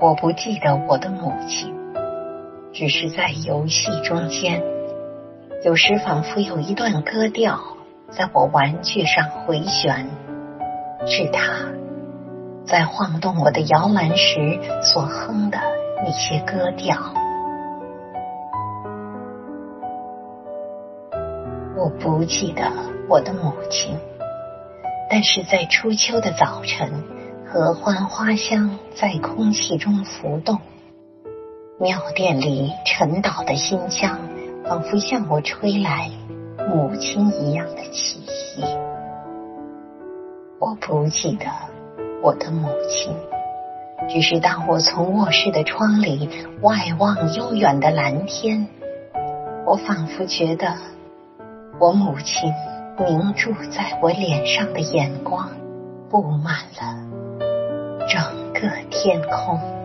我不记得我的母亲，只是在游戏中间，有时仿佛有一段歌调在我玩具上回旋，是他在晃动我的摇篮时所哼的那些歌调。我不记得我的母亲，但是在初秋的早晨。合欢花香在空气中浮动，庙殿里沉岛的馨香，仿佛向我吹来母亲一样的气息。我不记得我的母亲，只是当我从卧室的窗里外望悠远的蓝天，我仿佛觉得我母亲凝注在我脸上的眼光布满了。整个天空。